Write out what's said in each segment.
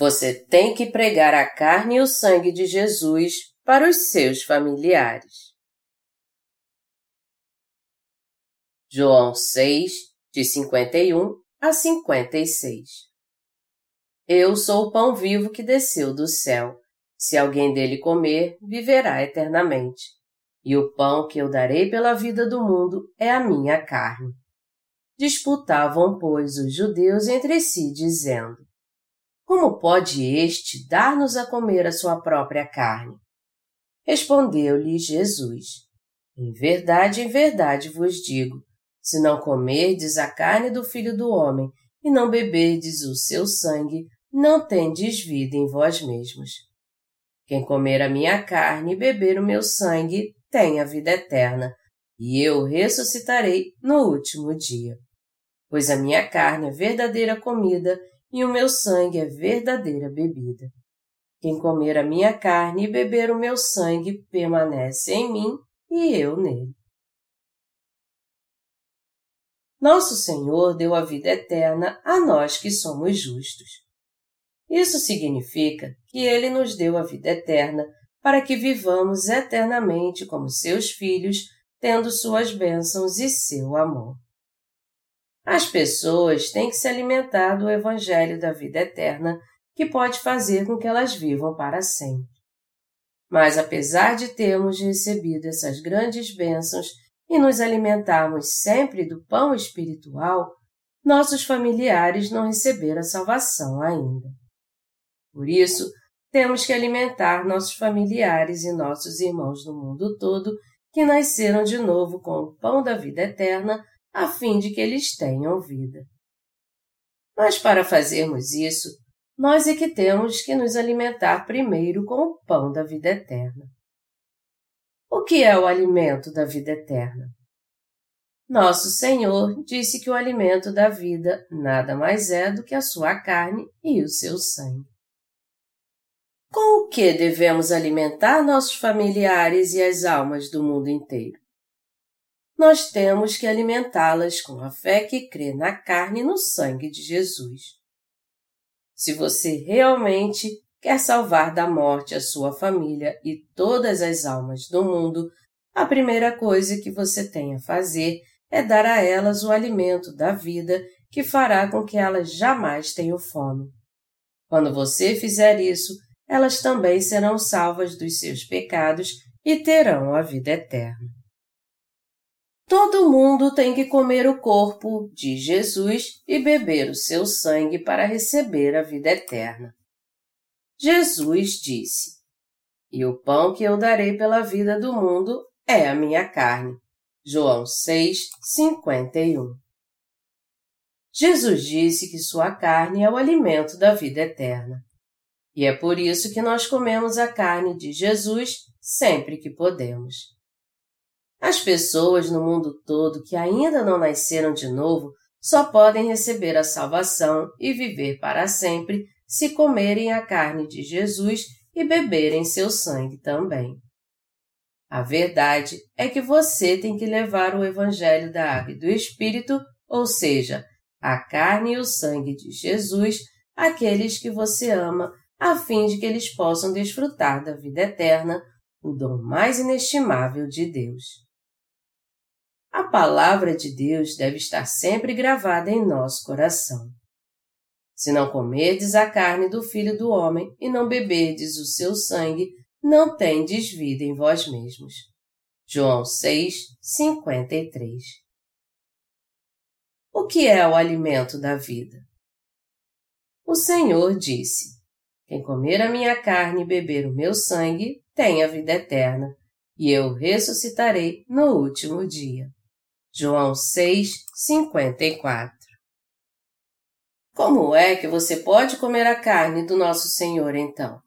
Você tem que pregar a carne e o sangue de Jesus para os seus familiares. João 6, de 51 a 56 Eu sou o pão vivo que desceu do céu. Se alguém dele comer, viverá eternamente. E o pão que eu darei pela vida do mundo é a minha carne. Disputavam, pois, os judeus entre si, dizendo: Como pode este dar-nos a comer a sua própria carne? Respondeu-lhe Jesus: Em verdade, em verdade vos digo: se não comerdes a carne do filho do homem e não beberdes o seu sangue, não tendes vida em vós mesmos. Quem comer a minha carne e beber o meu sangue tem a vida eterna, e eu ressuscitarei no último dia. Pois a minha carne é verdadeira comida e o meu sangue é verdadeira bebida. Quem comer a minha carne e beber o meu sangue permanece em mim e eu nele. Nosso Senhor deu a vida eterna a nós que somos justos. Isso significa que Ele nos deu a vida eterna para que vivamos eternamente como seus filhos, tendo suas bênçãos e seu amor. As pessoas têm que se alimentar do Evangelho da vida eterna, que pode fazer com que elas vivam para sempre. Mas apesar de termos recebido essas grandes bênçãos e nos alimentarmos sempre do pão espiritual, nossos familiares não receberam a salvação ainda. Por isso, temos que alimentar nossos familiares e nossos irmãos no mundo todo que nasceram de novo com o pão da vida eterna, a fim de que eles tenham vida. Mas para fazermos isso, nós é que temos que nos alimentar primeiro com o pão da vida eterna. O que é o alimento da vida eterna? Nosso Senhor disse que o alimento da vida nada mais é do que a sua carne e o seu sangue. Com o que devemos alimentar nossos familiares e as almas do mundo inteiro? Nós temos que alimentá-las com a fé que crê na carne e no sangue de Jesus. Se você realmente quer salvar da morte a sua família e todas as almas do mundo, a primeira coisa que você tem a fazer é dar a elas o alimento da vida que fará com que elas jamais tenham fome. Quando você fizer isso, elas também serão salvas dos seus pecados e terão a vida eterna. Todo mundo tem que comer o corpo de Jesus e beber o seu sangue para receber a vida eterna. Jesus disse: E o pão que eu darei pela vida do mundo é a minha carne. João 6, 51. Jesus disse que sua carne é o alimento da vida eterna. E é por isso que nós comemos a carne de Jesus sempre que podemos. As pessoas no mundo todo que ainda não nasceram de novo só podem receber a salvação e viver para sempre se comerem a carne de Jesus e beberem seu sangue também. A verdade é que você tem que levar o Evangelho da Água e do Espírito, ou seja, a carne e o sangue de Jesus, àqueles que você ama, a fim de que eles possam desfrutar da vida eterna, o dom mais inestimável de Deus. A palavra de Deus deve estar sempre gravada em nosso coração. Se não comerdes a carne do Filho do Homem e não beberdes o seu sangue, não tendes vida em vós mesmos. João 6, 53 O que é o alimento da vida? O Senhor disse: Quem comer a minha carne e beber o meu sangue tem a vida eterna, e eu ressuscitarei no último dia. João 6, 54 como é que você pode comer a carne do nosso Senhor então?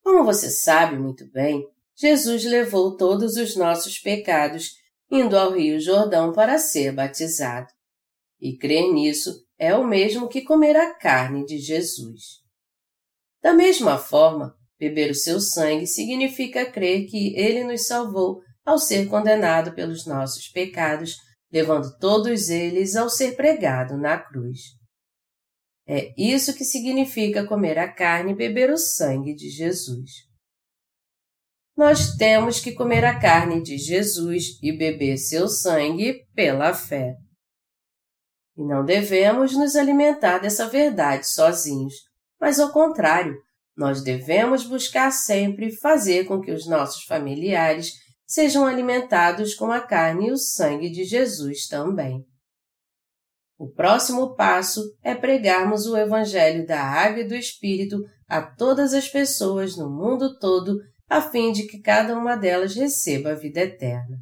Como você sabe muito bem, Jesus levou todos os nossos pecados indo ao Rio Jordão para ser batizado. E crer nisso é o mesmo que comer a carne de Jesus. Da mesma forma, beber o seu sangue significa crer que ele nos salvou ao ser condenado pelos nossos pecados, levando todos eles ao ser pregado na cruz. É isso que significa comer a carne e beber o sangue de Jesus. Nós temos que comer a carne de Jesus e beber seu sangue pela fé. E não devemos nos alimentar dessa verdade sozinhos, mas ao contrário, nós devemos buscar sempre fazer com que os nossos familiares sejam alimentados com a carne e o sangue de Jesus também. O próximo passo é pregarmos o Evangelho da Água e do Espírito a todas as pessoas no mundo todo, a fim de que cada uma delas receba a vida eterna.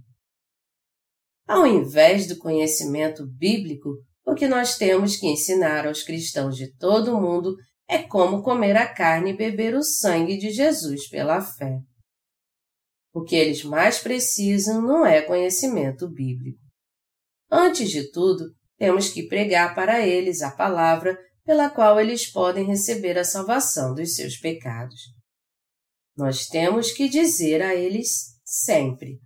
Ao invés do conhecimento bíblico, o que nós temos que ensinar aos cristãos de todo o mundo é como comer a carne e beber o sangue de Jesus pela fé. O que eles mais precisam não é conhecimento bíblico. Antes de tudo, temos que pregar para eles a palavra pela qual eles podem receber a salvação dos seus pecados. Nós temos que dizer a eles sempre: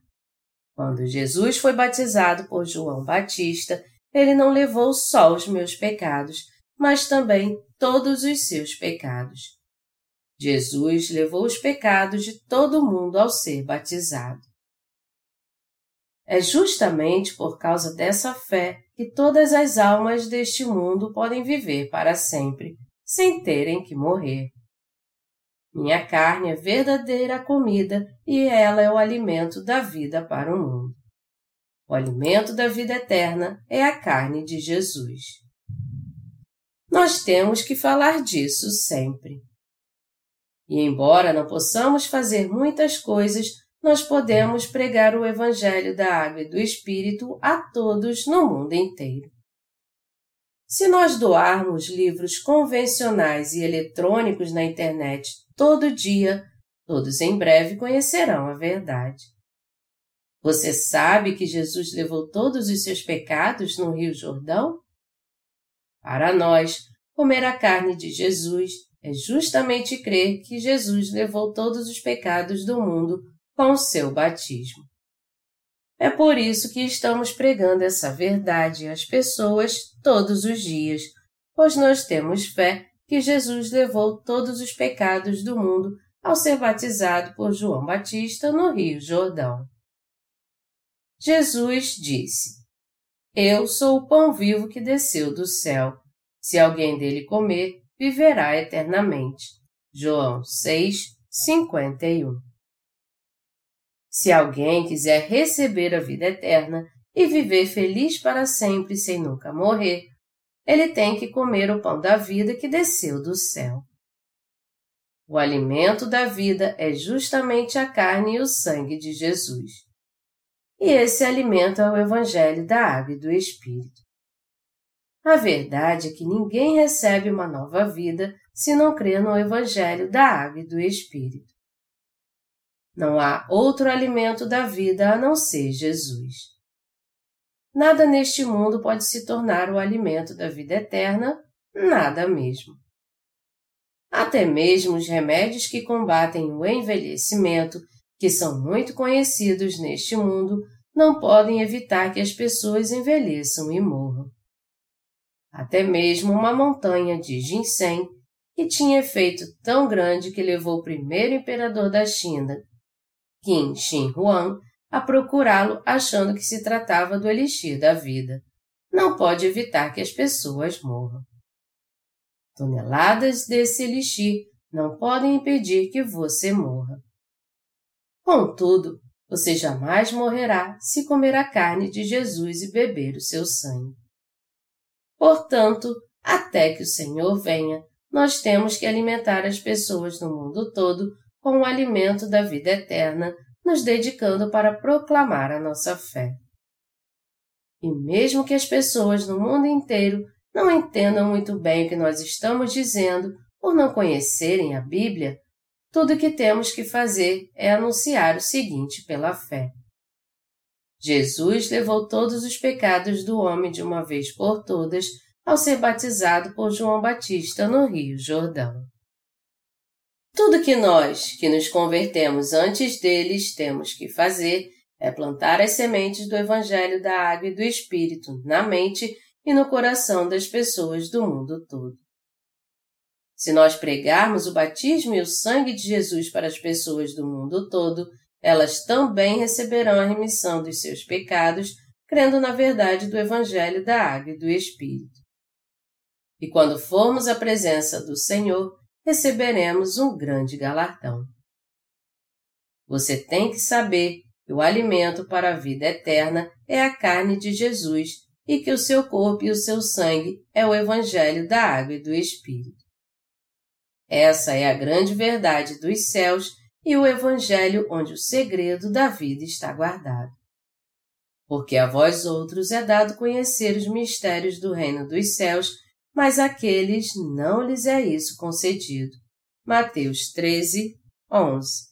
quando Jesus foi batizado por João Batista, ele não levou só os meus pecados, mas também todos os seus pecados. Jesus levou os pecados de todo mundo ao ser batizado. É justamente por causa dessa fé que todas as almas deste mundo podem viver para sempre, sem terem que morrer. Minha carne é verdadeira comida e ela é o alimento da vida para o mundo. O alimento da vida eterna é a carne de Jesus. Nós temos que falar disso sempre. E embora não possamos fazer muitas coisas, nós podemos pregar o Evangelho da Água e do Espírito a todos no mundo inteiro. Se nós doarmos livros convencionais e eletrônicos na internet todo dia, todos em breve conhecerão a verdade. Você sabe que Jesus levou todos os seus pecados no Rio Jordão? Para nós, comer a carne de Jesus é justamente crer que Jesus levou todos os pecados do mundo com o seu batismo. É por isso que estamos pregando essa verdade às pessoas todos os dias, pois nós temos fé que Jesus levou todos os pecados do mundo ao ser batizado por João Batista no Rio Jordão. Jesus disse: Eu sou o pão vivo que desceu do céu. Se alguém dele comer, viverá eternamente. João 6, 51. Se alguém quiser receber a vida eterna e viver feliz para sempre sem nunca morrer, ele tem que comer o pão da vida que desceu do céu. O alimento da vida é justamente a carne e o sangue de Jesus. E esse alimento é o Evangelho da Água e do Espírito. A verdade é que ninguém recebe uma nova vida se não crê no Evangelho da Água e do Espírito. Não há outro alimento da vida a não ser Jesus. Nada neste mundo pode se tornar o alimento da vida eterna, nada mesmo. Até mesmo os remédios que combatem o envelhecimento, que são muito conhecidos neste mundo, não podem evitar que as pessoas envelheçam e morram até mesmo uma montanha de ginseng que tinha efeito tão grande que levou o primeiro imperador da China, Qin Shi Huang, a procurá-lo achando que se tratava do elixir da vida. Não pode evitar que as pessoas morram. Toneladas desse elixir não podem impedir que você morra. Contudo, você jamais morrerá se comer a carne de Jesus e beber o seu sangue. Portanto, até que o Senhor venha, nós temos que alimentar as pessoas no mundo todo com o alimento da vida eterna, nos dedicando para proclamar a nossa fé. E mesmo que as pessoas no mundo inteiro não entendam muito bem o que nós estamos dizendo por não conhecerem a Bíblia, tudo o que temos que fazer é anunciar o seguinte pela fé. Jesus levou todos os pecados do homem de uma vez por todas ao ser batizado por João Batista no Rio Jordão. Tudo que nós, que nos convertemos antes deles, temos que fazer é plantar as sementes do Evangelho da Água e do Espírito na mente e no coração das pessoas do mundo todo. Se nós pregarmos o batismo e o sangue de Jesus para as pessoas do mundo todo, elas também receberão a remissão dos seus pecados, crendo na verdade do Evangelho da Água e do Espírito. E quando formos à presença do Senhor, receberemos um grande galardão. Você tem que saber que o alimento para a vida eterna é a carne de Jesus e que o seu corpo e o seu sangue é o Evangelho da Água e do Espírito. Essa é a grande verdade dos céus e o Evangelho onde o segredo da vida está guardado. Porque a vós outros é dado conhecer os mistérios do reino dos céus, mas àqueles não lhes é isso concedido. Mateus 13, 11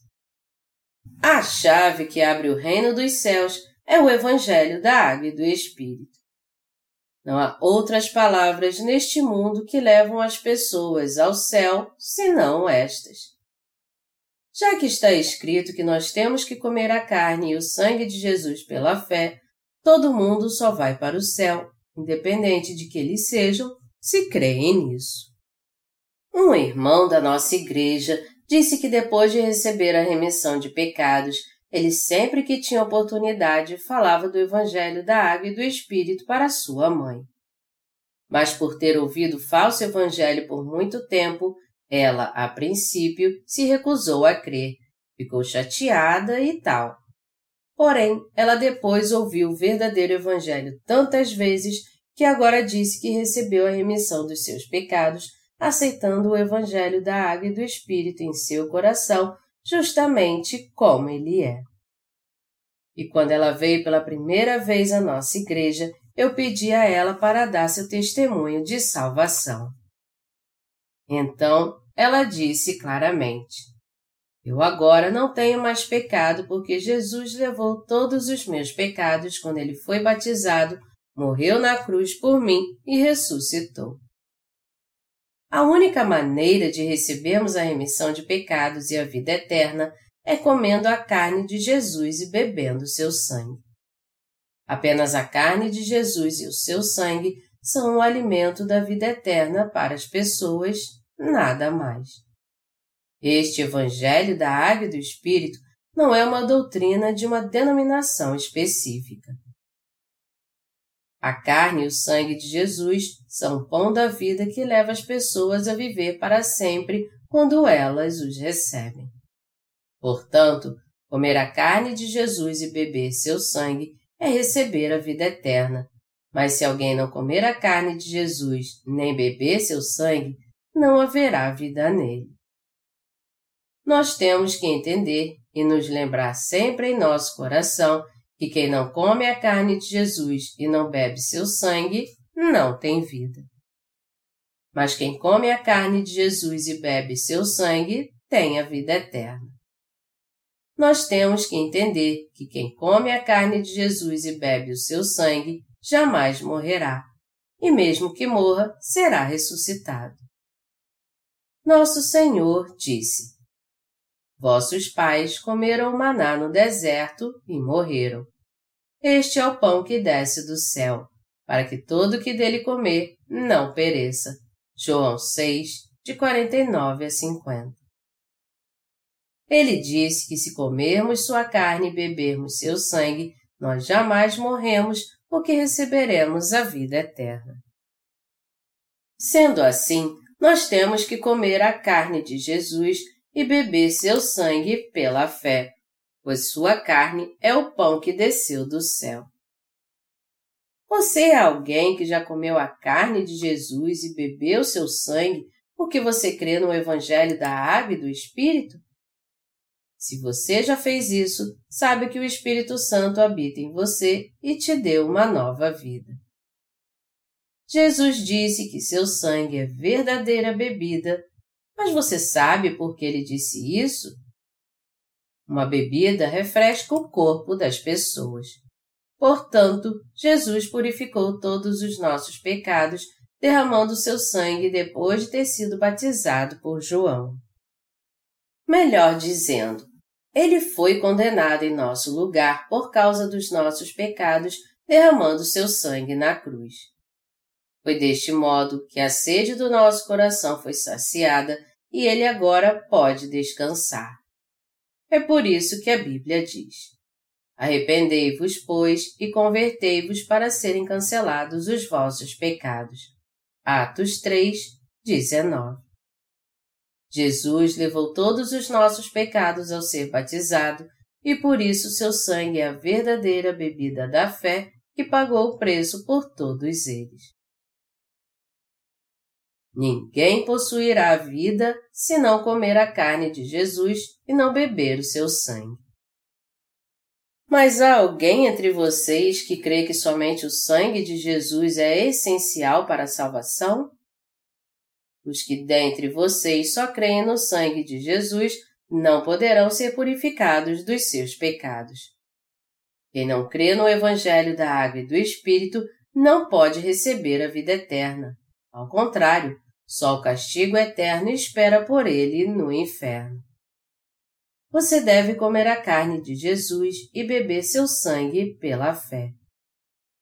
A chave que abre o reino dos céus é o Evangelho da Água e do Espírito. Não há outras palavras neste mundo que levam as pessoas ao céu senão estas. Já que está escrito que nós temos que comer a carne e o sangue de Jesus pela fé, todo mundo só vai para o céu, independente de que eles sejam, se creem nisso. Um irmão da nossa igreja disse que depois de receber a remissão de pecados, ele sempre que tinha oportunidade falava do Evangelho da Água e do Espírito para sua mãe. Mas por ter ouvido falso Evangelho por muito tempo, ela, a princípio, se recusou a crer, ficou chateada e tal. Porém, ela depois ouviu o verdadeiro Evangelho tantas vezes que agora disse que recebeu a remissão dos seus pecados, aceitando o Evangelho da Água e do Espírito em seu coração, justamente como ele é. E quando ela veio pela primeira vez à nossa igreja, eu pedi a ela para dar seu testemunho de salvação. Então ela disse claramente: Eu agora não tenho mais pecado porque Jesus levou todos os meus pecados quando ele foi batizado, morreu na cruz por mim e ressuscitou. A única maneira de recebermos a remissão de pecados e a vida eterna é comendo a carne de Jesus e bebendo seu sangue. Apenas a carne de Jesus e o seu sangue são o alimento da vida eterna para as pessoas, nada mais. Este Evangelho da Água e do Espírito não é uma doutrina de uma denominação específica. A carne e o sangue de Jesus são o pão da vida que leva as pessoas a viver para sempre quando elas os recebem. Portanto, comer a carne de Jesus e beber seu sangue é receber a vida eterna, mas se alguém não comer a carne de Jesus nem beber seu sangue, não haverá vida nele. Nós temos que entender e nos lembrar sempre em nosso coração que quem não come a carne de Jesus e não bebe seu sangue, não tem vida. Mas quem come a carne de Jesus e bebe seu sangue, tem a vida eterna. Nós temos que entender que quem come a carne de Jesus e bebe o seu sangue jamais morrerá, e mesmo que morra, será ressuscitado. Nosso Senhor disse: Vossos pais comeram maná no deserto e morreram. Este é o pão que desce do céu, para que todo que dele comer não pereça. João 6, de 49 a 50. Ele disse que se comermos sua carne e bebermos seu sangue, nós jamais morremos porque receberemos a vida eterna. Sendo assim, nós temos que comer a carne de Jesus e beber seu sangue pela fé, pois sua carne é o pão que desceu do céu. Você é alguém que já comeu a carne de Jesus e bebeu seu sangue porque você crê no Evangelho da Água e do Espírito? Se você já fez isso, sabe que o Espírito Santo habita em você e te deu uma nova vida. Jesus disse que seu sangue é verdadeira bebida, mas você sabe por que ele disse isso? Uma bebida refresca o corpo das pessoas. Portanto, Jesus purificou todos os nossos pecados, derramando seu sangue depois de ter sido batizado por João. Melhor dizendo, ele foi condenado em nosso lugar por causa dos nossos pecados, derramando seu sangue na cruz. Foi deste modo que a sede do nosso coração foi saciada e ele agora pode descansar. É por isso que a Bíblia diz: Arrependei-vos, pois, e convertei-vos para serem cancelados os vossos pecados. Atos 3, 19. Jesus levou todos os nossos pecados ao ser batizado e por isso seu sangue é a verdadeira bebida da fé que pagou o preço por todos eles. Ninguém possuirá a vida se não comer a carne de Jesus e não beber o seu sangue. Mas há alguém entre vocês que crê que somente o sangue de Jesus é essencial para a salvação? Os que dentre vocês só creem no sangue de Jesus não poderão ser purificados dos seus pecados. Quem não crê no Evangelho da Água e do Espírito não pode receber a vida eterna. Ao contrário, só o castigo eterno espera por ele no inferno. Você deve comer a carne de Jesus e beber seu sangue pela fé.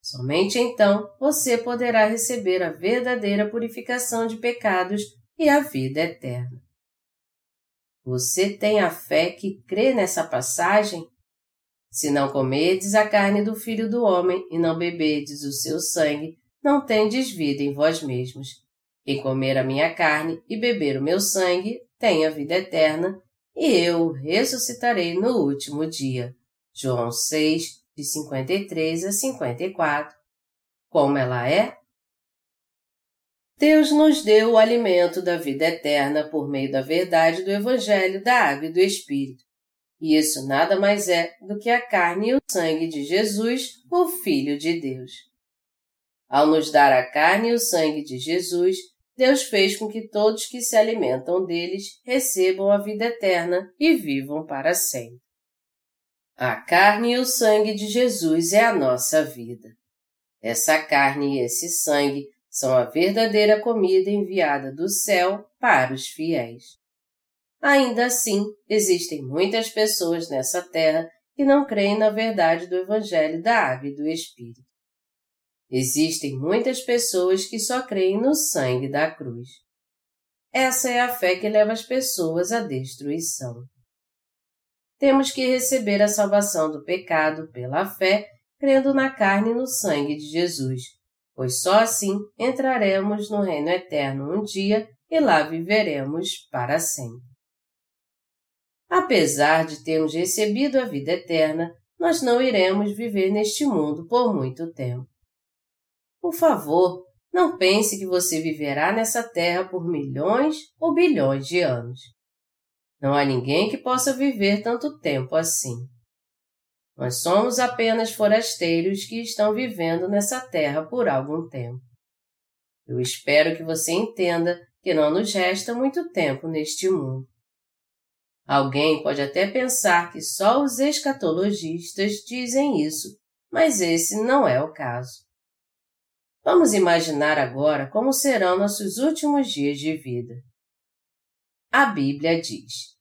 Somente então você poderá receber a verdadeira purificação de pecados e a vida eterna. Você tem a fé que crê nessa passagem? Se não comerdes a carne do Filho do Homem e não beberdes o seu sangue, não tendes vida em vós mesmos. Quem comer a minha carne e beber o meu sangue tem a vida eterna, e eu ressuscitarei no último dia. João 6, de 53 a 54. Como ela é? Deus nos deu o alimento da vida eterna por meio da verdade do Evangelho da Água e do Espírito. E isso nada mais é do que a carne e o sangue de Jesus, o Filho de Deus. Ao nos dar a carne e o sangue de Jesus, Deus fez com que todos que se alimentam deles recebam a vida eterna e vivam para sempre. A carne e o sangue de Jesus é a nossa vida. Essa carne e esse sangue são a verdadeira comida enviada do céu para os fiéis. Ainda assim, existem muitas pessoas nessa terra que não creem na verdade do Evangelho da Água e do Espírito. Existem muitas pessoas que só creem no sangue da cruz. Essa é a fé que leva as pessoas à destruição. Temos que receber a salvação do pecado pela fé, crendo na carne e no sangue de Jesus, pois só assim entraremos no reino eterno um dia e lá viveremos para sempre. Apesar de termos recebido a vida eterna, nós não iremos viver neste mundo por muito tempo. Por favor, não pense que você viverá nessa terra por milhões ou bilhões de anos. Não há ninguém que possa viver tanto tempo assim. Nós somos apenas forasteiros que estão vivendo nessa terra por algum tempo. Eu espero que você entenda que não nos resta muito tempo neste mundo. Alguém pode até pensar que só os escatologistas dizem isso, mas esse não é o caso. Vamos imaginar agora como serão nossos últimos dias de vida. A Bíblia diz: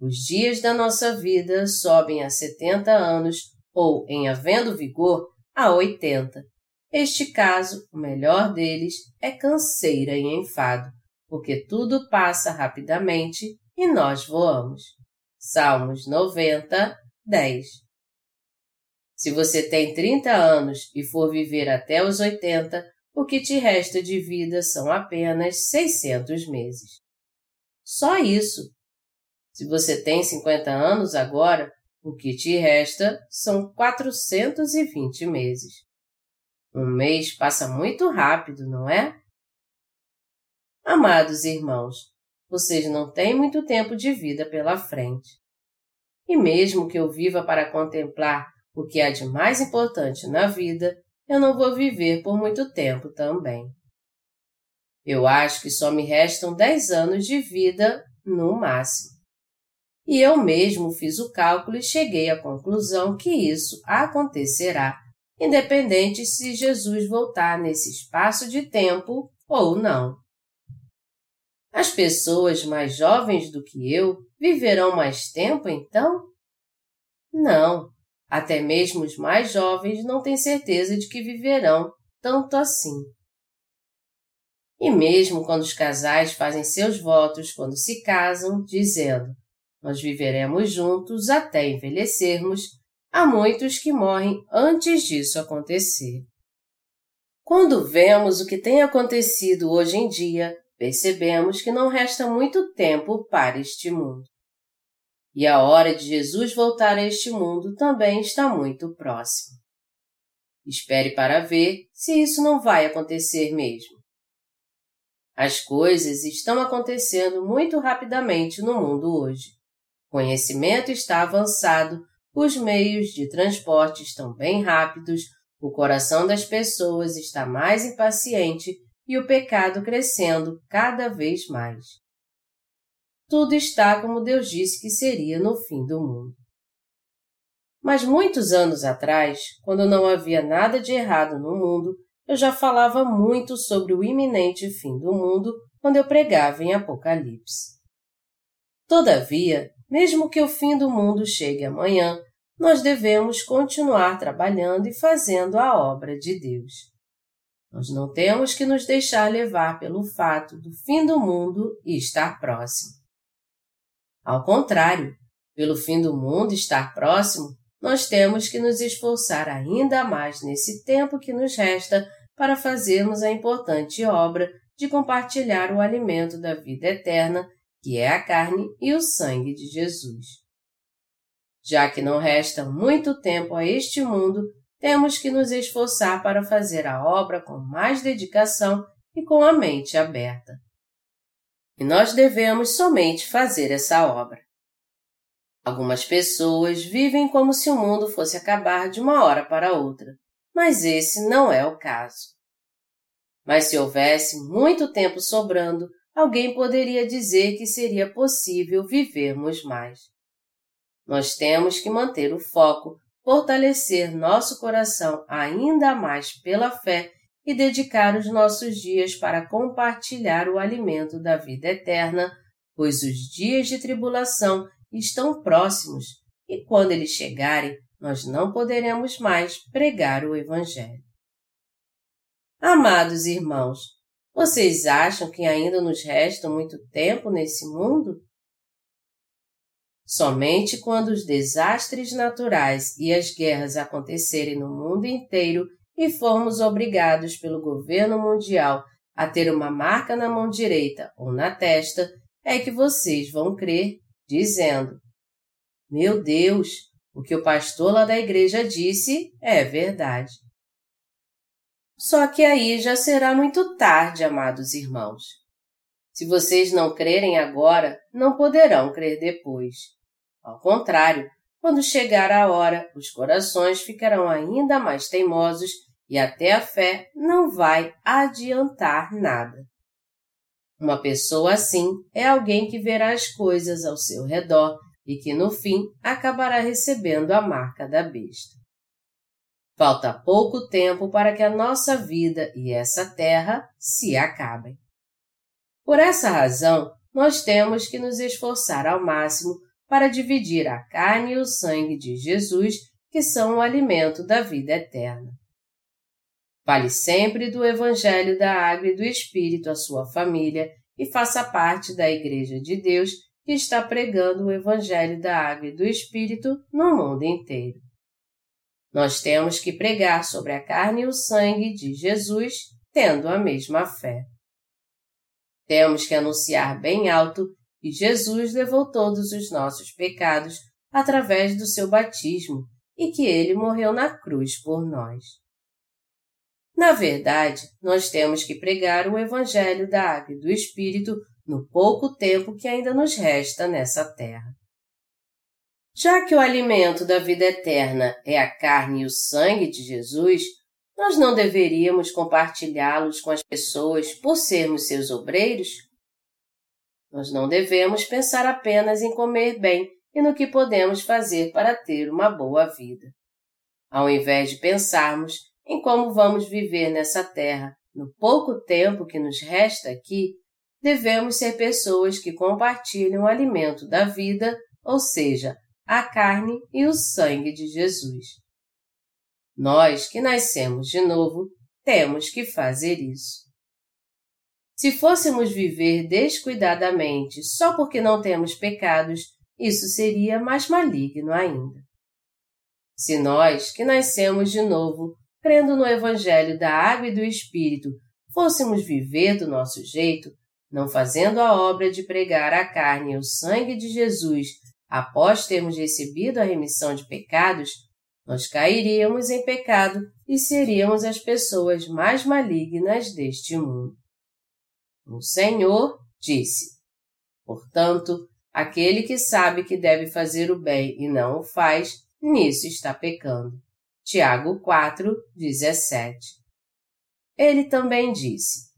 Os dias da nossa vida sobem a 70 anos ou, em havendo vigor, a 80. Este caso, o melhor deles, é canseira e enfado, porque tudo passa rapidamente e nós voamos. Salmos 90, 10 se você tem 30 anos e for viver até os 80, o que te resta de vida são apenas 600 meses. Só isso. Se você tem 50 anos agora, o que te resta são 420 meses. Um mês passa muito rápido, não é? Amados irmãos, vocês não têm muito tempo de vida pela frente. E mesmo que eu viva para contemplar o que há de mais importante na vida, eu não vou viver por muito tempo também. Eu acho que só me restam dez anos de vida no máximo. E eu mesmo fiz o cálculo e cheguei à conclusão que isso acontecerá, independente se Jesus voltar nesse espaço de tempo ou não. As pessoas mais jovens do que eu viverão mais tempo então? Não, até mesmo os mais jovens não têm certeza de que viverão tanto assim. E mesmo quando os casais fazem seus votos quando se casam, dizendo: Nós viveremos juntos até envelhecermos, há muitos que morrem antes disso acontecer. Quando vemos o que tem acontecido hoje em dia, percebemos que não resta muito tempo para este mundo. E a hora de Jesus voltar a este mundo também está muito próxima. Espere para ver se isso não vai acontecer mesmo. As coisas estão acontecendo muito rapidamente no mundo hoje. O conhecimento está avançado, os meios de transporte estão bem rápidos, o coração das pessoas está mais impaciente e o pecado crescendo cada vez mais. Tudo está como Deus disse que seria no fim do mundo. Mas muitos anos atrás, quando não havia nada de errado no mundo, eu já falava muito sobre o iminente fim do mundo quando eu pregava em Apocalipse. Todavia, mesmo que o fim do mundo chegue amanhã, nós devemos continuar trabalhando e fazendo a obra de Deus. Nós não temos que nos deixar levar pelo fato do fim do mundo estar próximo. Ao contrário, pelo fim do mundo estar próximo, nós temos que nos esforçar ainda mais nesse tempo que nos resta para fazermos a importante obra de compartilhar o alimento da vida eterna, que é a carne e o sangue de Jesus. Já que não resta muito tempo a este mundo, temos que nos esforçar para fazer a obra com mais dedicação e com a mente aberta. E nós devemos somente fazer essa obra. Algumas pessoas vivem como se o mundo fosse acabar de uma hora para outra, mas esse não é o caso. Mas se houvesse muito tempo sobrando, alguém poderia dizer que seria possível vivermos mais. Nós temos que manter o foco, fortalecer nosso coração ainda mais pela fé e dedicar os nossos dias para compartilhar o alimento da vida eterna, pois os dias de tribulação estão próximos e quando eles chegarem, nós não poderemos mais pregar o Evangelho. Amados irmãos, vocês acham que ainda nos resta muito tempo nesse mundo? Somente quando os desastres naturais e as guerras acontecerem no mundo inteiro e formos obrigados pelo governo mundial a ter uma marca na mão direita ou na testa, é que vocês vão crer, dizendo: Meu Deus, o que o pastor lá da igreja disse é verdade. Só que aí já será muito tarde, amados irmãos. Se vocês não crerem agora, não poderão crer depois. Ao contrário, quando chegar a hora, os corações ficarão ainda mais teimosos e até a fé não vai adiantar nada. Uma pessoa assim é alguém que verá as coisas ao seu redor e que no fim acabará recebendo a marca da besta. Falta pouco tempo para que a nossa vida e essa terra se acabem. Por essa razão, nós temos que nos esforçar ao máximo para dividir a carne e o sangue de Jesus, que são o alimento da vida eterna. Fale sempre do Evangelho da Água e do Espírito à sua família e faça parte da Igreja de Deus que está pregando o Evangelho da Água e do Espírito no mundo inteiro. Nós temos que pregar sobre a carne e o sangue de Jesus, tendo a mesma fé. Temos que anunciar bem alto e Jesus levou todos os nossos pecados através do seu batismo e que ele morreu na cruz por nós. Na verdade, nós temos que pregar o Evangelho da Água e do Espírito no pouco tempo que ainda nos resta nessa terra. Já que o alimento da vida eterna é a carne e o sangue de Jesus, nós não deveríamos compartilhá-los com as pessoas por sermos seus obreiros? Nós não devemos pensar apenas em comer bem e no que podemos fazer para ter uma boa vida. Ao invés de pensarmos em como vamos viver nessa terra no pouco tempo que nos resta aqui, devemos ser pessoas que compartilham o alimento da vida, ou seja, a carne e o sangue de Jesus. Nós que nascemos de novo temos que fazer isso. Se fôssemos viver descuidadamente só porque não temos pecados, isso seria mais maligno ainda. Se nós, que nascemos de novo, crendo no Evangelho da Água e do Espírito, fôssemos viver do nosso jeito, não fazendo a obra de pregar a carne e o sangue de Jesus após termos recebido a remissão de pecados, nós cairíamos em pecado e seríamos as pessoas mais malignas deste mundo. O Senhor disse: Portanto, aquele que sabe que deve fazer o bem e não o faz, nisso está pecando. Tiago 4, 17. Ele também disse: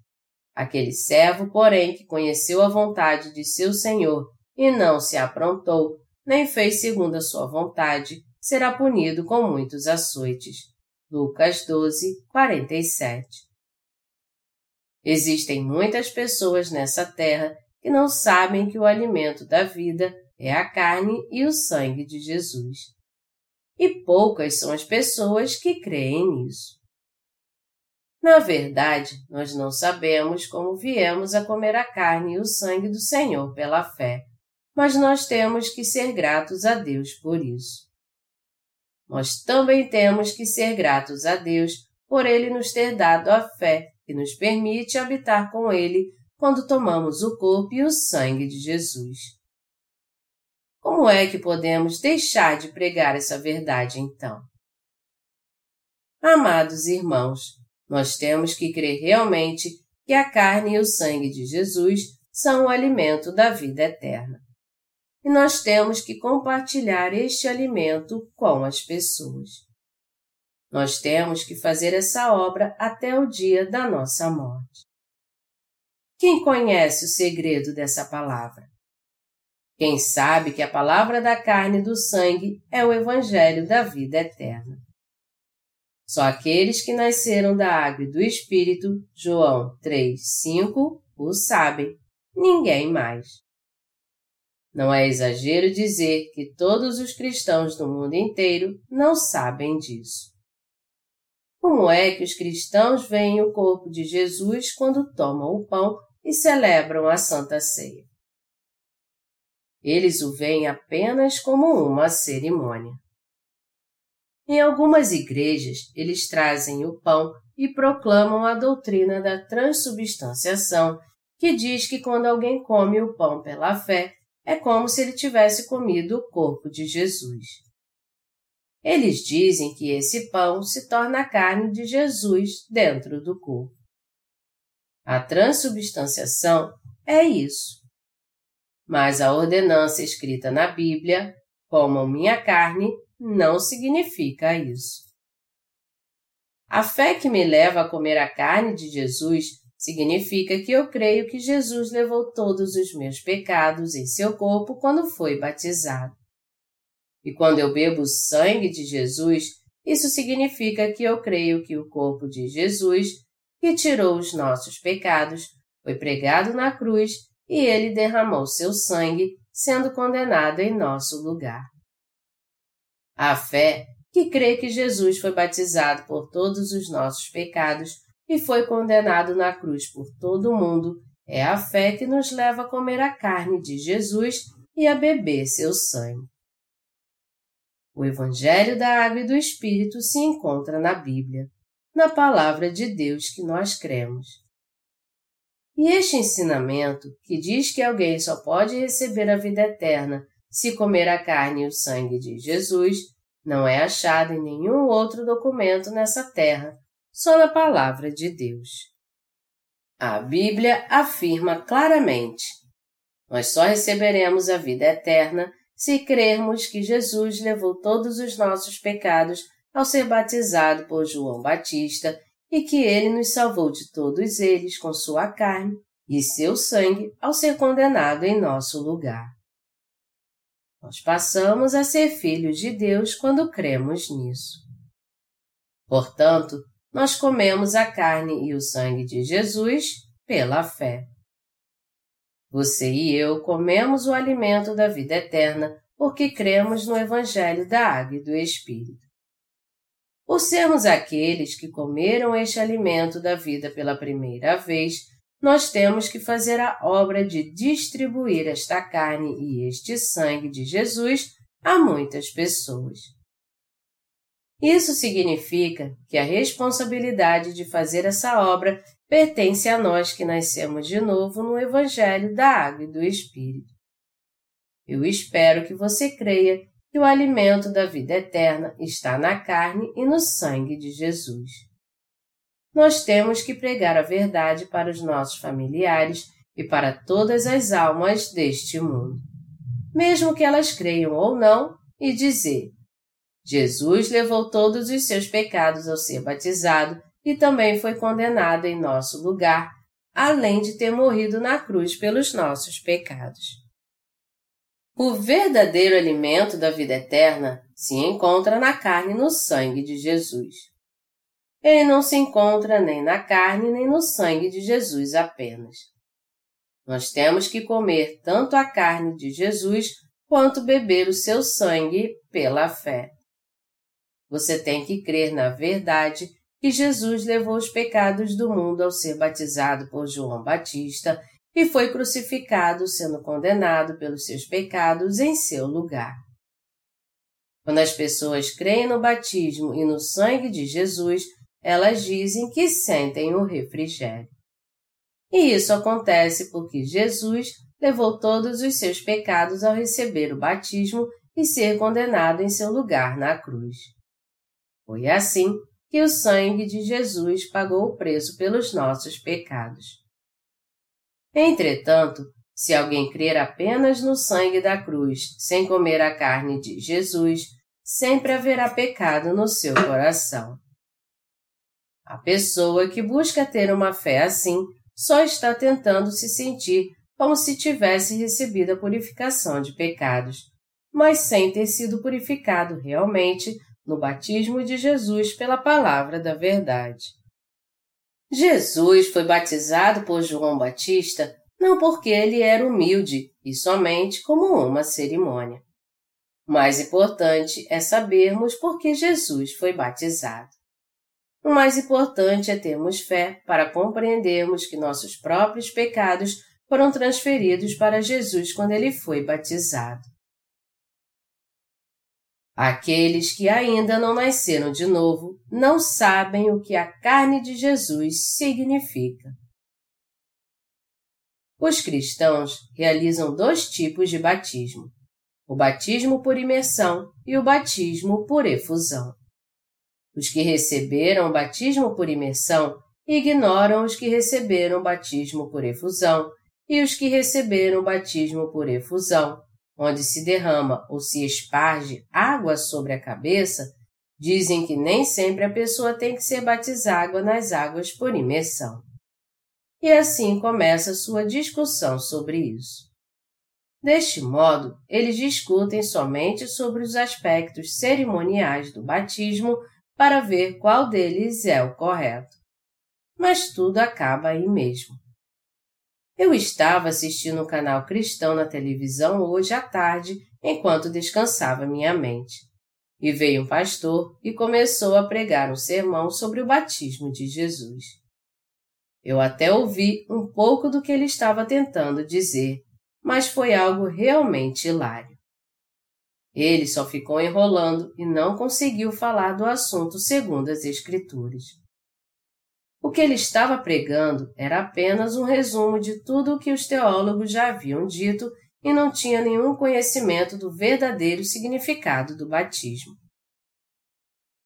Aquele servo, porém, que conheceu a vontade de seu senhor e não se aprontou, nem fez segundo a sua vontade, será punido com muitos açoites. Lucas 12, 47. Existem muitas pessoas nessa terra que não sabem que o alimento da vida é a carne e o sangue de Jesus. E poucas são as pessoas que creem nisso. Na verdade, nós não sabemos como viemos a comer a carne e o sangue do Senhor pela fé, mas nós temos que ser gratos a Deus por isso. Nós também temos que ser gratos a Deus por Ele nos ter dado a fé que nos permite habitar com Ele quando tomamos o corpo e o sangue de Jesus. Como é que podemos deixar de pregar essa verdade então? Amados irmãos, nós temos que crer realmente que a carne e o sangue de Jesus são o alimento da vida eterna. E nós temos que compartilhar este alimento com as pessoas. Nós temos que fazer essa obra até o dia da nossa morte. Quem conhece o segredo dessa palavra? Quem sabe que a palavra da carne e do sangue é o Evangelho da vida eterna. Só aqueles que nasceram da água e do Espírito, João 3, 5, o sabem, ninguém mais. Não é exagero dizer que todos os cristãos do mundo inteiro não sabem disso. Como é que os cristãos veem o corpo de Jesus quando tomam o pão e celebram a Santa Ceia? Eles o veem apenas como uma cerimônia. Em algumas igrejas, eles trazem o pão e proclamam a doutrina da transubstanciação, que diz que quando alguém come o pão pela fé, é como se ele tivesse comido o corpo de Jesus. Eles dizem que esse pão se torna a carne de Jesus dentro do corpo. A transubstanciação é isso. Mas a ordenança escrita na Bíblia, comam minha carne, não significa isso. A fé que me leva a comer a carne de Jesus significa que eu creio que Jesus levou todos os meus pecados em seu corpo quando foi batizado. E quando eu bebo o sangue de Jesus, isso significa que eu creio que o corpo de Jesus, que tirou os nossos pecados, foi pregado na cruz e ele derramou seu sangue, sendo condenado em nosso lugar. A fé, que crê que Jesus foi batizado por todos os nossos pecados e foi condenado na cruz por todo o mundo, é a fé que nos leva a comer a carne de Jesus e a beber seu sangue. O Evangelho da Água e do Espírito se encontra na Bíblia, na Palavra de Deus que nós cremos. E este ensinamento, que diz que alguém só pode receber a vida eterna se comer a carne e o sangue de Jesus, não é achado em nenhum outro documento nessa terra, só na Palavra de Deus. A Bíblia afirma claramente: nós só receberemos a vida eterna se crermos que Jesus levou todos os nossos pecados ao ser batizado por João Batista e que ele nos salvou de todos eles com sua carne e seu sangue ao ser condenado em nosso lugar. Nós passamos a ser filhos de Deus quando cremos nisso. Portanto, nós comemos a carne e o sangue de Jesus pela fé. Você e eu comemos o alimento da vida eterna porque cremos no Evangelho da Água e do Espírito. Por sermos aqueles que comeram este alimento da vida pela primeira vez, nós temos que fazer a obra de distribuir esta carne e este sangue de Jesus a muitas pessoas. Isso significa que a responsabilidade de fazer essa obra pertence a nós que nascemos de novo no Evangelho da Água e do Espírito. Eu espero que você creia que o alimento da vida eterna está na carne e no sangue de Jesus. Nós temos que pregar a verdade para os nossos familiares e para todas as almas deste mundo, mesmo que elas creiam ou não, e dizer: Jesus levou todos os seus pecados ao ser batizado e também foi condenado em nosso lugar, além de ter morrido na cruz pelos nossos pecados. O verdadeiro alimento da vida eterna se encontra na carne e no sangue de Jesus. Ele não se encontra nem na carne nem no sangue de Jesus apenas. Nós temos que comer tanto a carne de Jesus quanto beber o seu sangue pela fé. Você tem que crer na verdade que Jesus levou os pecados do mundo ao ser batizado por João Batista e foi crucificado, sendo condenado pelos seus pecados em seu lugar. Quando as pessoas creem no batismo e no sangue de Jesus, elas dizem que sentem o refrigério. E isso acontece porque Jesus levou todos os seus pecados ao receber o batismo e ser condenado em seu lugar na cruz. Foi assim que o sangue de Jesus pagou o preço pelos nossos pecados. Entretanto, se alguém crer apenas no sangue da cruz, sem comer a carne de Jesus, sempre haverá pecado no seu coração. A pessoa que busca ter uma fé assim só está tentando se sentir como se tivesse recebido a purificação de pecados, mas sem ter sido purificado realmente no batismo de Jesus pela palavra da verdade. Jesus foi batizado por João Batista não porque ele era humilde e somente como uma cerimônia. Mais importante é sabermos por que Jesus foi batizado. O mais importante é termos fé para compreendermos que nossos próprios pecados foram transferidos para Jesus quando ele foi batizado. Aqueles que ainda não nasceram de novo não sabem o que a carne de Jesus significa. Os cristãos realizam dois tipos de batismo: o batismo por imersão e o batismo por efusão. Os que receberam o batismo por imersão ignoram os que receberam o batismo por efusão, e os que receberam o batismo por efusão onde se derrama ou se esparge água sobre a cabeça, dizem que nem sempre a pessoa tem que ser batizada nas águas por imersão. E assim começa sua discussão sobre isso. Deste modo, eles discutem somente sobre os aspectos cerimoniais do batismo para ver qual deles é o correto. Mas tudo acaba aí mesmo. Eu estava assistindo um canal cristão na televisão hoje à tarde enquanto descansava minha mente. E veio um pastor e começou a pregar um sermão sobre o batismo de Jesus. Eu até ouvi um pouco do que ele estava tentando dizer, mas foi algo realmente hilário. Ele só ficou enrolando e não conseguiu falar do assunto segundo as Escrituras. O que ele estava pregando era apenas um resumo de tudo o que os teólogos já haviam dito e não tinha nenhum conhecimento do verdadeiro significado do batismo.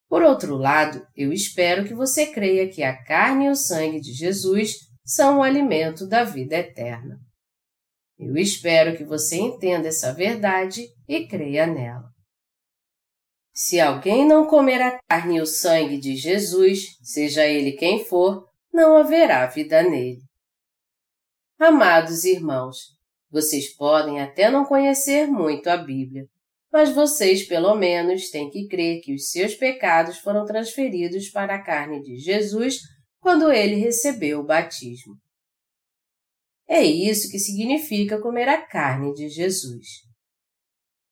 Por outro lado, eu espero que você creia que a carne e o sangue de Jesus são o alimento da vida eterna. Eu espero que você entenda essa verdade e creia nela. Se alguém não comer a carne e o sangue de Jesus, seja ele quem for, não haverá vida nele. Amados irmãos, vocês podem até não conhecer muito a Bíblia, mas vocês pelo menos têm que crer que os seus pecados foram transferidos para a carne de Jesus quando ele recebeu o batismo. É isso que significa comer a carne de Jesus.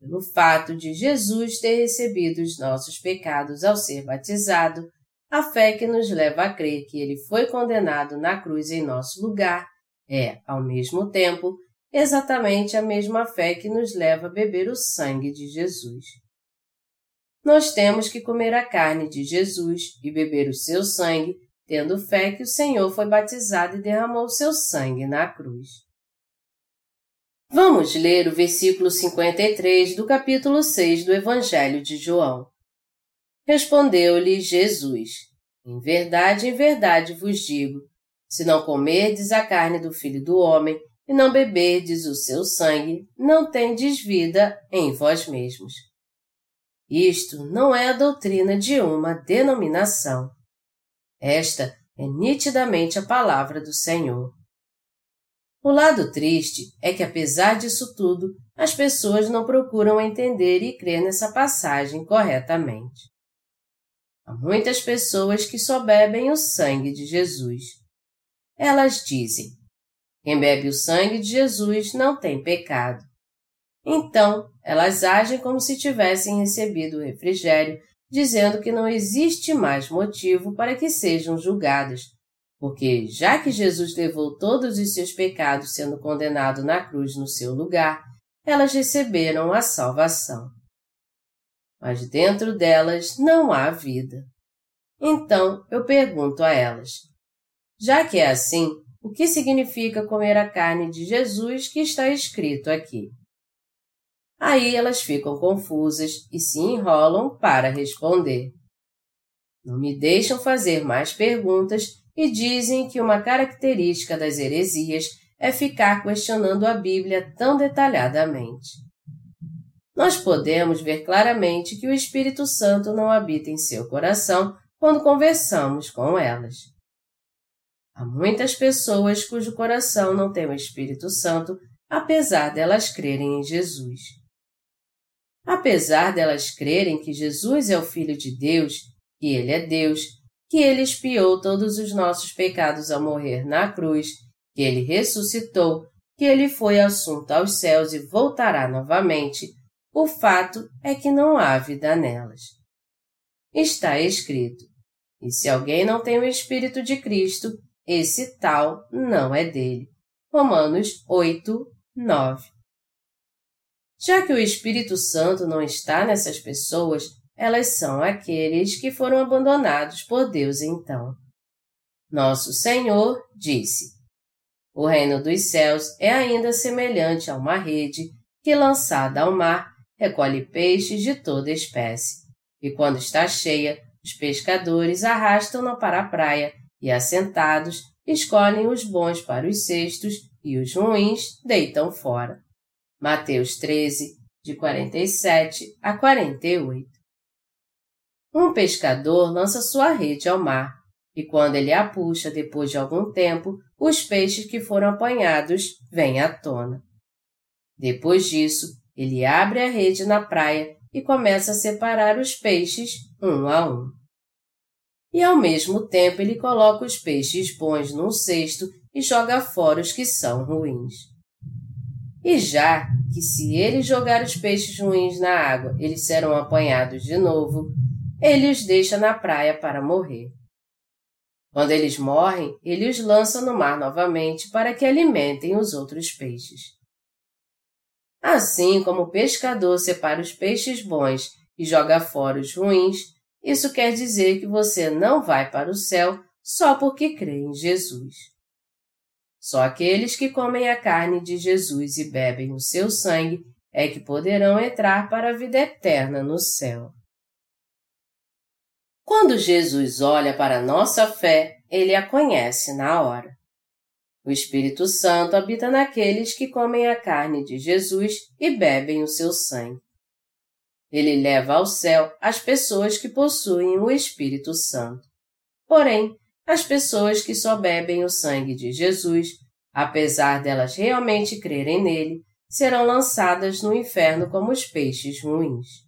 Pelo fato de Jesus ter recebido os nossos pecados ao ser batizado, a fé que nos leva a crer que ele foi condenado na cruz em nosso lugar é, ao mesmo tempo, exatamente a mesma fé que nos leva a beber o sangue de Jesus. Nós temos que comer a carne de Jesus e beber o seu sangue, tendo fé que o Senhor foi batizado e derramou seu sangue na cruz. Vamos ler o versículo 53 do capítulo 6 do Evangelho de João. Respondeu-lhe Jesus: Em verdade, em verdade vos digo: se não comerdes a carne do filho do homem e não beberdes o seu sangue, não tendes vida em vós mesmos. Isto não é a doutrina de uma denominação. Esta é nitidamente a palavra do Senhor. O lado triste é que, apesar disso tudo, as pessoas não procuram entender e crer nessa passagem corretamente. Há muitas pessoas que só bebem o sangue de Jesus. Elas dizem: quem bebe o sangue de Jesus não tem pecado. Então, elas agem como se tivessem recebido o refrigério, dizendo que não existe mais motivo para que sejam julgadas, porque já que Jesus levou todos os seus pecados sendo condenado na cruz no seu lugar, elas receberam a salvação. Mas dentro delas não há vida. Então eu pergunto a elas: já que é assim, o que significa comer a carne de Jesus que está escrito aqui? Aí elas ficam confusas e se enrolam para responder. Não me deixam fazer mais perguntas e dizem que uma característica das heresias é ficar questionando a Bíblia tão detalhadamente. Nós podemos ver claramente que o Espírito Santo não habita em seu coração quando conversamos com elas. Há muitas pessoas cujo coração não tem o Espírito Santo, apesar delas crerem em Jesus. Apesar delas crerem que Jesus é o Filho de Deus, que Ele é Deus que ele expiou todos os nossos pecados ao morrer na cruz, que ele ressuscitou, que ele foi assunto aos céus e voltará novamente, o fato é que não há vida nelas. Está escrito: E se alguém não tem o Espírito de Cristo, esse tal não é dele. Romanos 8, 9. Já que o Espírito Santo não está nessas pessoas, elas são aqueles que foram abandonados por Deus então. Nosso Senhor disse: O reino dos céus é ainda semelhante a uma rede que, lançada ao mar, recolhe peixes de toda espécie. E quando está cheia, os pescadores arrastam-na para a praia e, assentados, escolhem os bons para os cestos e os ruins deitam fora. Mateus 13, de 47 a 48. Um pescador lança sua rede ao mar, e quando ele a puxa depois de algum tempo, os peixes que foram apanhados vêm à tona. Depois disso, ele abre a rede na praia e começa a separar os peixes um a um. E ao mesmo tempo ele coloca os peixes bons num cesto e joga fora os que são ruins. E já que se ele jogar os peixes ruins na água, eles serão apanhados de novo, ele os deixa na praia para morrer. Quando eles morrem, ele os lança no mar novamente para que alimentem os outros peixes. Assim como o pescador separa os peixes bons e joga fora os ruins, isso quer dizer que você não vai para o céu só porque crê em Jesus. Só aqueles que comem a carne de Jesus e bebem o seu sangue é que poderão entrar para a vida eterna no céu. Quando Jesus olha para a nossa fé, ele a conhece na hora. O Espírito Santo habita naqueles que comem a carne de Jesus e bebem o seu sangue. Ele leva ao céu as pessoas que possuem o Espírito Santo. Porém, as pessoas que só bebem o sangue de Jesus, apesar delas realmente crerem nele, serão lançadas no inferno como os peixes ruins.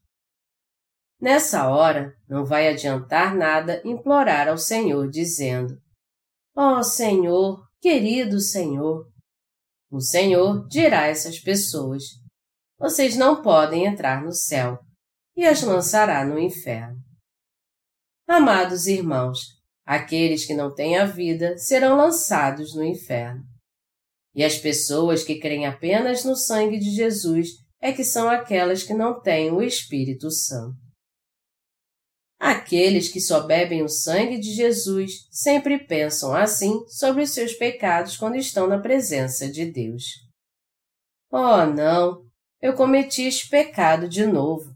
Nessa hora, não vai adiantar nada implorar ao Senhor, dizendo: Ó oh, Senhor, querido Senhor. O Senhor dirá a essas pessoas: Vocês não podem entrar no céu, e as lançará no inferno. Amados irmãos, aqueles que não têm a vida serão lançados no inferno. E as pessoas que creem apenas no sangue de Jesus é que são aquelas que não têm o Espírito Santo. Aqueles que só bebem o sangue de Jesus sempre pensam assim sobre os seus pecados quando estão na presença de Deus. Oh, não! Eu cometi este pecado de novo.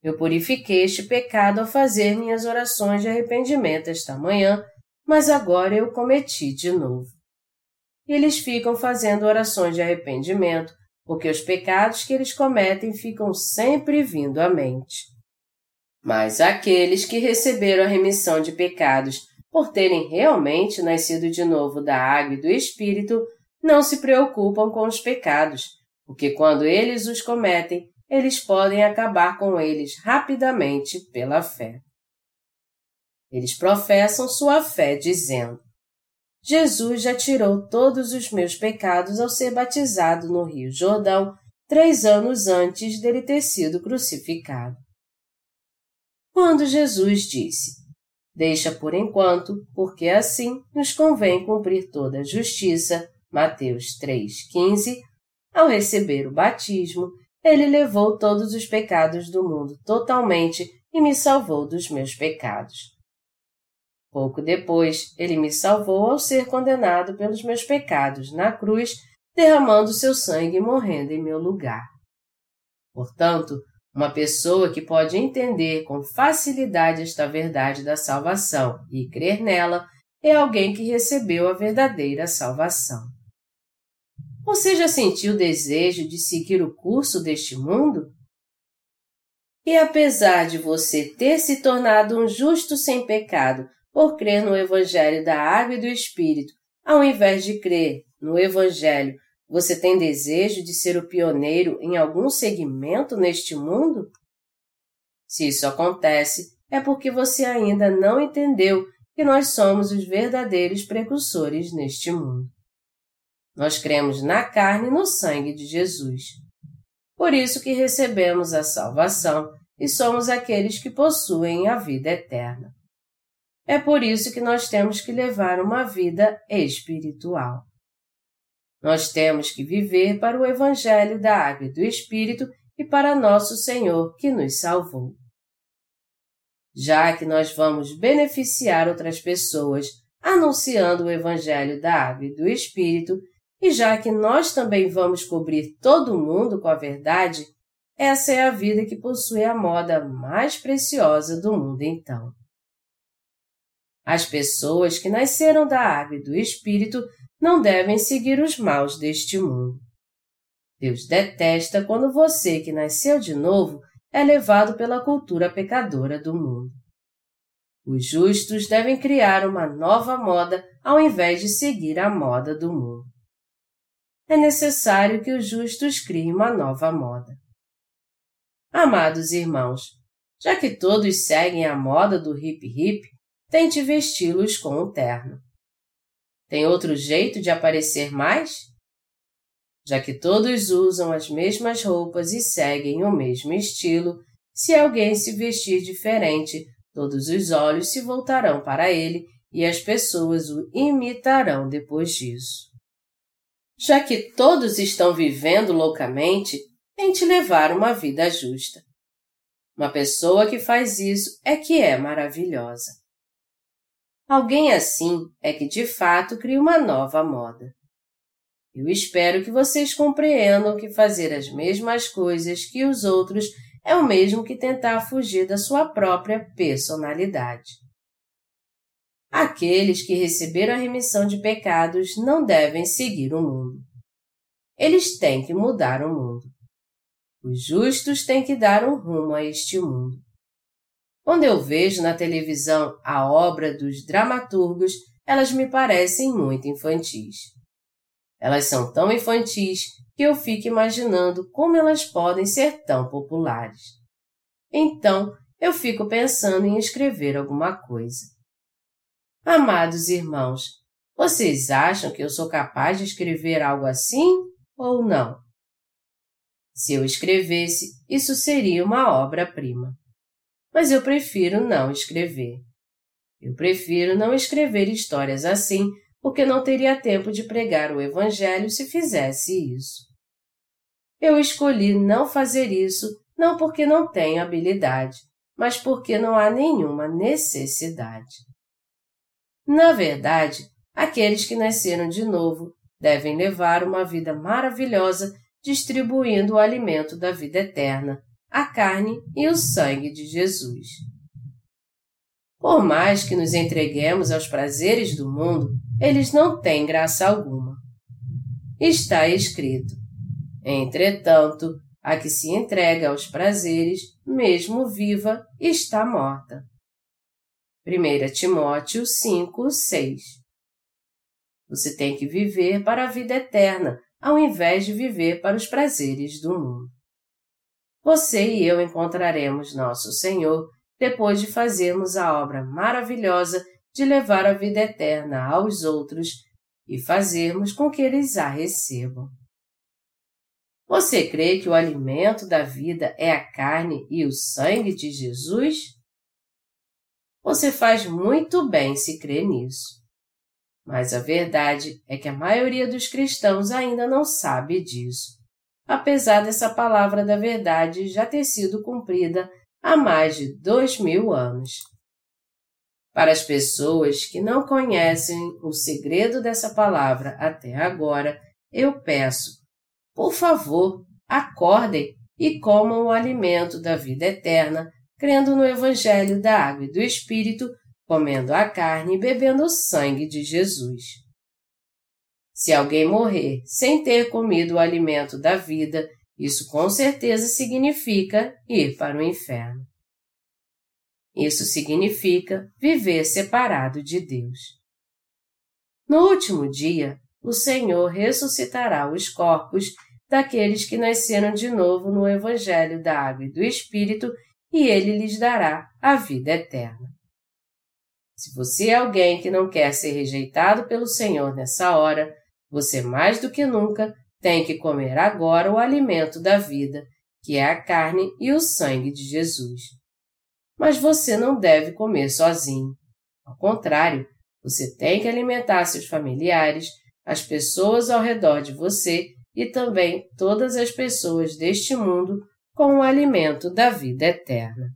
Eu purifiquei este pecado ao fazer minhas orações de arrependimento esta manhã, mas agora eu cometi de novo. Eles ficam fazendo orações de arrependimento porque os pecados que eles cometem ficam sempre vindo à mente. Mas aqueles que receberam a remissão de pecados por terem realmente nascido de novo da água e do Espírito não se preocupam com os pecados, porque quando eles os cometem, eles podem acabar com eles rapidamente pela fé. Eles professam sua fé dizendo: Jesus já tirou todos os meus pecados ao ser batizado no Rio Jordão, três anos antes dele ter sido crucificado. Quando Jesus disse: Deixa por enquanto, porque assim nos convém cumprir toda a justiça, Mateus 3,15, ao receber o batismo, ele levou todos os pecados do mundo totalmente e me salvou dos meus pecados. Pouco depois, ele me salvou ao ser condenado pelos meus pecados na cruz, derramando seu sangue e morrendo em meu lugar. Portanto, uma pessoa que pode entender com facilidade esta verdade da salvação e crer nela é alguém que recebeu a verdadeira salvação. Você já sentiu o desejo de seguir o curso deste mundo? E apesar de você ter se tornado um justo sem pecado por crer no Evangelho da Água e do Espírito, ao invés de crer no Evangelho, você tem desejo de ser o pioneiro em algum segmento neste mundo? Se isso acontece, é porque você ainda não entendeu que nós somos os verdadeiros precursores neste mundo. Nós cremos na carne e no sangue de Jesus. Por isso que recebemos a salvação e somos aqueles que possuem a vida eterna. É por isso que nós temos que levar uma vida espiritual. Nós temos que viver para o Evangelho da Água e do Espírito e para nosso Senhor que nos salvou. Já que nós vamos beneficiar outras pessoas anunciando o Evangelho da Água e do Espírito, e já que nós também vamos cobrir todo mundo com a verdade, essa é a vida que possui a moda mais preciosa do mundo então. As pessoas que nasceram da água e do Espírito não devem seguir os maus deste mundo. Deus detesta quando você que nasceu de novo é levado pela cultura pecadora do mundo. Os justos devem criar uma nova moda ao invés de seguir a moda do mundo. É necessário que os justos criem uma nova moda. Amados irmãos, já que todos seguem a moda do hip hip, tente vesti-los com o terno. Tem outro jeito de aparecer mais? Já que todos usam as mesmas roupas e seguem o mesmo estilo, se alguém se vestir diferente, todos os olhos se voltarão para ele e as pessoas o imitarão depois disso. Já que todos estão vivendo loucamente, tente levar uma vida justa. Uma pessoa que faz isso é que é maravilhosa. Alguém assim é que de fato cria uma nova moda. Eu espero que vocês compreendam que fazer as mesmas coisas que os outros é o mesmo que tentar fugir da sua própria personalidade. Aqueles que receberam a remissão de pecados não devem seguir o mundo. Eles têm que mudar o mundo. Os justos têm que dar um rumo a este mundo. Quando eu vejo na televisão a obra dos dramaturgos, elas me parecem muito infantis. Elas são tão infantis que eu fico imaginando como elas podem ser tão populares. Então, eu fico pensando em escrever alguma coisa. Amados irmãos, vocês acham que eu sou capaz de escrever algo assim ou não? Se eu escrevesse, isso seria uma obra-prima mas eu prefiro não escrever. Eu prefiro não escrever histórias assim, porque não teria tempo de pregar o Evangelho se fizesse isso. Eu escolhi não fazer isso não porque não tenho habilidade, mas porque não há nenhuma necessidade. Na verdade, aqueles que nasceram de novo devem levar uma vida maravilhosa distribuindo o alimento da vida eterna, a carne e o sangue de Jesus. Por mais que nos entreguemos aos prazeres do mundo, eles não têm graça alguma. Está escrito: Entretanto, a que se entrega aos prazeres, mesmo viva, está morta. 1 Timóteo 5, 6 Você tem que viver para a vida eterna, ao invés de viver para os prazeres do mundo. Você e eu encontraremos nosso Senhor depois de fazermos a obra maravilhosa de levar a vida eterna aos outros e fazermos com que eles a recebam. Você crê que o alimento da vida é a carne e o sangue de Jesus? Você faz muito bem se crer nisso. Mas a verdade é que a maioria dos cristãos ainda não sabe disso, apesar dessa palavra da verdade já ter sido cumprida há mais de dois mil anos. Para as pessoas que não conhecem o segredo dessa palavra até agora, eu peço, por favor, acordem e comam o alimento da vida eterna, crendo no Evangelho da Água e do Espírito, comendo a carne e bebendo o sangue de Jesus. Se alguém morrer sem ter comido o alimento da vida isso com certeza significa ir para o inferno. Isso significa viver separado de Deus. No último dia, o Senhor ressuscitará os corpos daqueles que nasceram de novo no Evangelho da Água e do Espírito e ele lhes dará a vida eterna. Se você é alguém que não quer ser rejeitado pelo Senhor nessa hora, você mais do que nunca tem que comer agora o alimento da vida, que é a carne e o sangue de Jesus. Mas você não deve comer sozinho. Ao contrário, você tem que alimentar seus familiares, as pessoas ao redor de você e também todas as pessoas deste mundo com o alimento da vida eterna.